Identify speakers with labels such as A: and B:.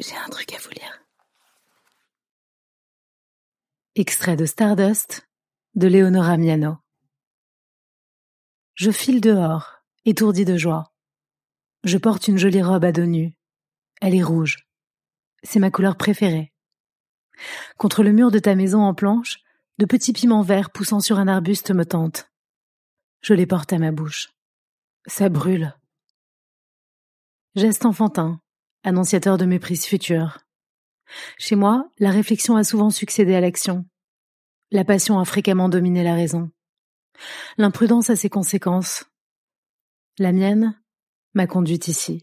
A: J'ai un truc à vous lire.
B: Extrait de Stardust de Leonora Miano. Je file dehors, étourdi de joie. Je porte une jolie robe à dos nus. Elle est rouge. C'est ma couleur préférée. Contre le mur de ta maison en planche, de petits piments verts poussant sur un arbuste me tentent. Je les porte à ma bouche. Ça brûle. Geste enfantin, annonciateur de méprise future. Chez moi, la réflexion a souvent succédé à l'action. La passion a fréquemment dominé la raison. L'imprudence a ses conséquences. La mienne m'a conduite ici.